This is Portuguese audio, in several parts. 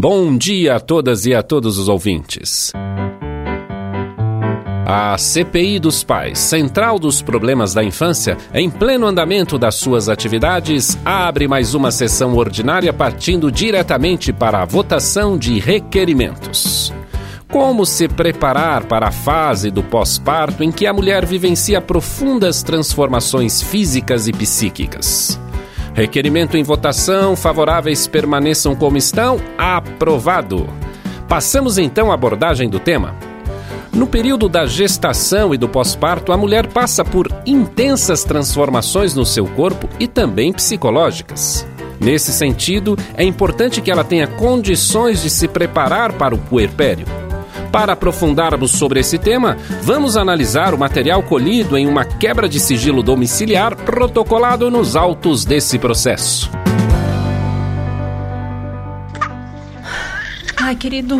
Bom dia a todas e a todos os ouvintes. A CPI dos Pais, Central dos Problemas da Infância, em pleno andamento das suas atividades, abre mais uma sessão ordinária partindo diretamente para a votação de requerimentos. Como se preparar para a fase do pós-parto em que a mulher vivencia profundas transformações físicas e psíquicas? Requerimento em votação, favoráveis permaneçam como estão, aprovado. Passamos então à abordagem do tema. No período da gestação e do pós-parto, a mulher passa por intensas transformações no seu corpo e também psicológicas. Nesse sentido, é importante que ela tenha condições de se preparar para o puerpério. Para aprofundarmos sobre esse tema, vamos analisar o material colhido em uma quebra de sigilo domiciliar protocolado nos autos desse processo. Ai, querido,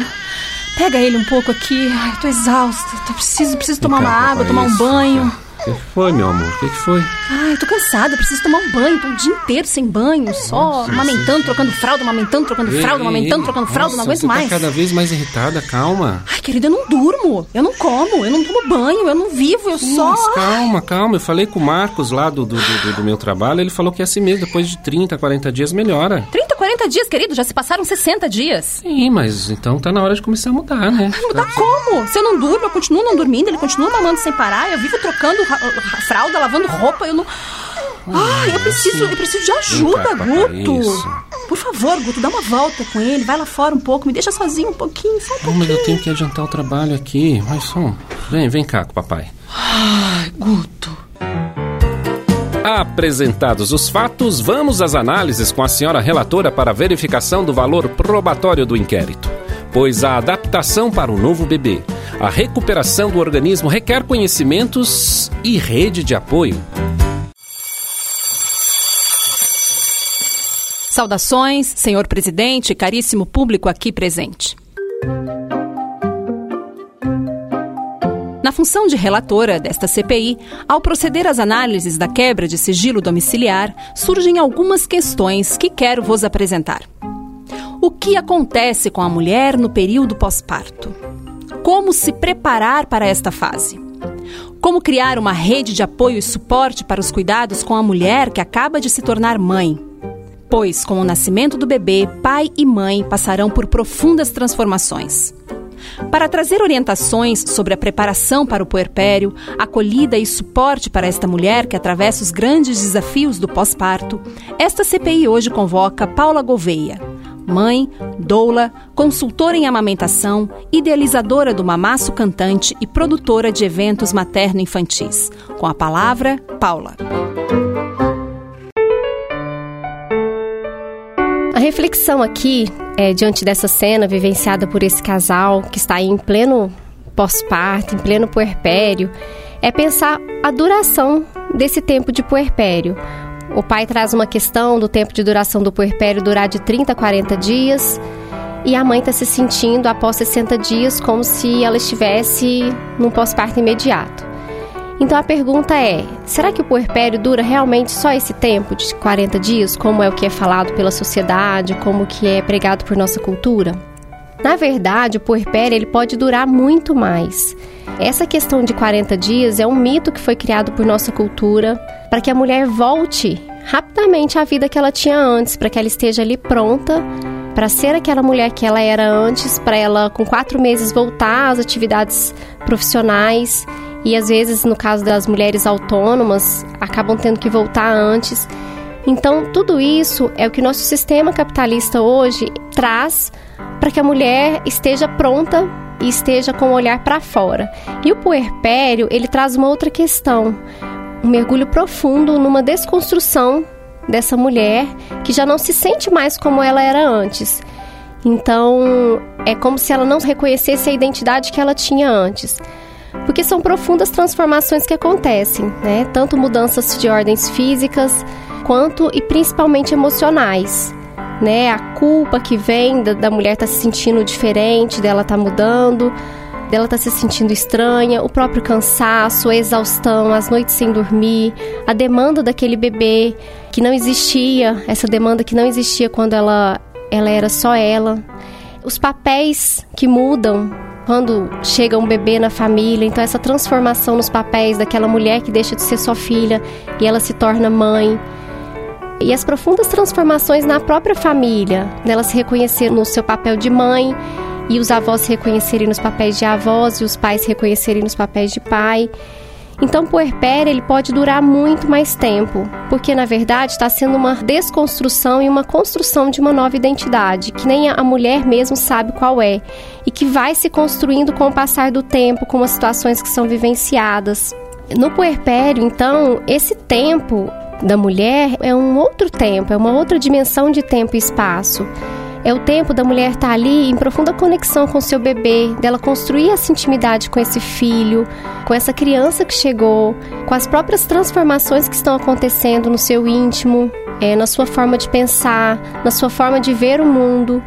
pega ele um pouco aqui. Ai, tô exausta. Tô preciso, preciso tomar uma água, tomar um banho. O que foi, meu amor? O que foi? Ai, tô cansada, preciso tomar um banho. Tô o dia inteiro sem banho, só Nossa, amamentando, trocando fralda, amamentando, trocando Ei, fralda, amamentando, ei. trocando fralda, não Nossa, aguento você mais. Tá cada vez mais irritada, calma. Ai, querida, eu não durmo, eu não como, eu não tomo banho, eu não vivo, eu só. Mas calma, calma. Eu falei com o Marcos lá do, do, do, do meu trabalho, ele falou que é assim mesmo, depois de 30, 40 dias melhora. 30, 40 dias, querido, já se passaram 60 dias. Sim, mas então tá na hora de começar a mudar, né? Vai mudar como? Se eu não durmo, eu continuo não dormindo, ele continua mamando sem parar, eu vivo trocando ra- ra- fralda, lavando roupa, eu não. Ai, eu preciso, eu preciso de ajuda, Guto. Por favor, Guto, dá uma volta com ele, vai lá fora um pouco, me deixa sozinho um pouquinho, só um Não, pouquinho. mas eu tenho que adiantar o trabalho aqui. Mas só. Vem, vem cá com o papai. Ai, Guto. Apresentados os fatos, vamos às análises com a senhora relatora para verificação do valor probatório do inquérito. Pois a adaptação para o novo bebê, a recuperação do organismo requer conhecimentos e rede de apoio. Saudações, senhor presidente, caríssimo público aqui presente. Na função de relatora desta CPI, ao proceder às análises da quebra de sigilo domiciliar, surgem algumas questões que quero vos apresentar. O que acontece com a mulher no período pós-parto? Como se preparar para esta fase? Como criar uma rede de apoio e suporte para os cuidados com a mulher que acaba de se tornar mãe? Pois, com o nascimento do bebê, pai e mãe passarão por profundas transformações. Para trazer orientações sobre a preparação para o puerpério, acolhida e suporte para esta mulher que atravessa os grandes desafios do pós-parto, esta CPI hoje convoca Paula Gouveia, mãe, doula, consultora em amamentação, idealizadora do Mamaço Cantante e produtora de eventos materno-infantis. Com a palavra, Paula. A reflexão aqui, é, diante dessa cena vivenciada por esse casal que está em pleno pós-parto, em pleno puerpério, é pensar a duração desse tempo de puerpério. O pai traz uma questão do tempo de duração do puerpério durar de 30 a 40 dias e a mãe está se sentindo após 60 dias como se ela estivesse num pós-parto imediato. Então a pergunta é: será que o puerpério dura realmente só esse tempo de 40 dias, como é o que é falado pela sociedade, como que é pregado por nossa cultura? Na verdade, o puerpério ele pode durar muito mais. Essa questão de 40 dias é um mito que foi criado por nossa cultura para que a mulher volte rapidamente à vida que ela tinha antes, para que ela esteja ali pronta para ser aquela mulher que ela era antes, para ela com quatro meses voltar às atividades profissionais e às vezes no caso das mulheres autônomas acabam tendo que voltar antes. Então tudo isso é o que nosso sistema capitalista hoje traz para que a mulher esteja pronta e esteja com o olhar para fora. E o puerpério ele traz uma outra questão, um mergulho profundo numa desconstrução dessa mulher que já não se sente mais como ela era antes. Então, é como se ela não reconhecesse a identidade que ela tinha antes. Porque são profundas transformações que acontecem, né? Tanto mudanças de ordens físicas quanto e principalmente emocionais, né? A culpa que vem da, da mulher estar tá se sentindo diferente, dela tá mudando, dela tá se sentindo estranha, o próprio cansaço, a exaustão, as noites sem dormir, a demanda daquele bebê que não existia, essa demanda que não existia quando ela ela era só ela. Os papéis que mudam quando chega um bebê na família, então essa transformação nos papéis daquela mulher que deixa de ser sua filha e ela se torna mãe. E as profundas transformações na própria família, dela se reconhecer no seu papel de mãe e os avós se reconhecerem nos papéis de avós e os pais se reconhecerem nos papéis de pai. Então, o puerpério ele pode durar muito mais tempo, porque na verdade está sendo uma desconstrução e uma construção de uma nova identidade, que nem a mulher mesmo sabe qual é, e que vai se construindo com o passar do tempo, com as situações que são vivenciadas. No puerpério, então, esse tempo da mulher é um outro tempo, é uma outra dimensão de tempo e espaço. É o tempo da mulher estar tá ali em profunda conexão com seu bebê, dela construir essa intimidade com esse filho, com essa criança que chegou, com as próprias transformações que estão acontecendo no seu íntimo, é, na sua forma de pensar, na sua forma de ver o mundo.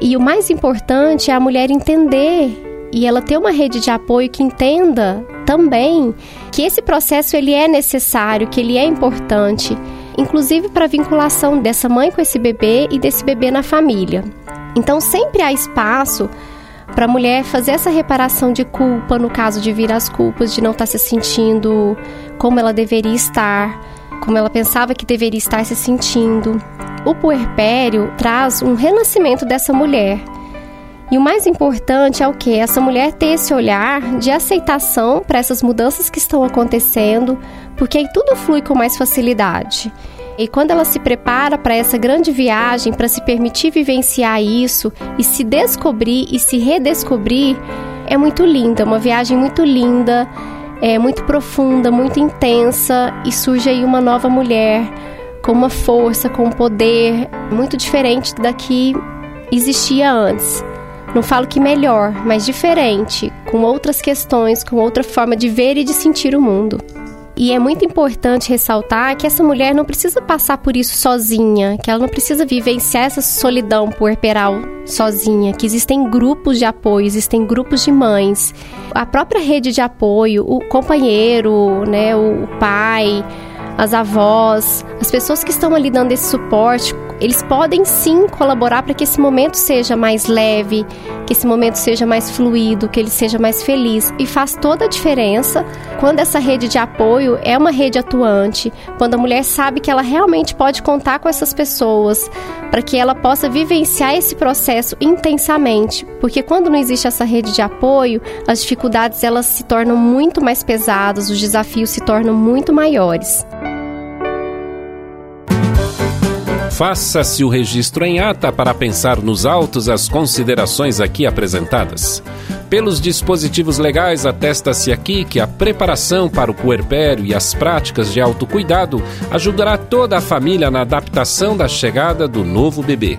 E o mais importante é a mulher entender e ela ter uma rede de apoio que entenda também que esse processo ele é necessário, que ele é importante inclusive para a vinculação dessa mãe com esse bebê e desse bebê na família. Então sempre há espaço para a mulher fazer essa reparação de culpa no caso de vir as culpas de não estar tá se sentindo como ela deveria estar, como ela pensava que deveria estar se sentindo. O puerpério traz um renascimento dessa mulher. E o mais importante é o que? Essa mulher ter esse olhar de aceitação para essas mudanças que estão acontecendo, porque aí tudo flui com mais facilidade. E quando ela se prepara para essa grande viagem, para se permitir vivenciar isso e se descobrir e se redescobrir, é muito linda, uma viagem muito linda, é muito profunda, muito intensa e surge aí uma nova mulher com uma força, com um poder muito diferente da que existia antes. Não falo que melhor, mas diferente, com outras questões, com outra forma de ver e de sentir o mundo. E é muito importante ressaltar que essa mulher não precisa passar por isso sozinha, que ela não precisa vivenciar essa solidão puerperal sozinha, que existem grupos de apoio, existem grupos de mães. A própria rede de apoio, o companheiro, né, o pai, as avós, as pessoas que estão ali dando esse suporte, eles podem sim colaborar para que esse momento seja mais leve, que esse momento seja mais fluido, que ele seja mais feliz. E faz toda a diferença quando essa rede de apoio é uma rede atuante, quando a mulher sabe que ela realmente pode contar com essas pessoas, para que ela possa vivenciar esse processo intensamente. Porque quando não existe essa rede de apoio, as dificuldades elas se tornam muito mais pesadas, os desafios se tornam muito maiores. Faça-se o registro em ata para pensar nos autos as considerações aqui apresentadas. Pelos dispositivos legais, atesta-se aqui que a preparação para o puerpério e as práticas de autocuidado ajudará toda a família na adaptação da chegada do novo bebê.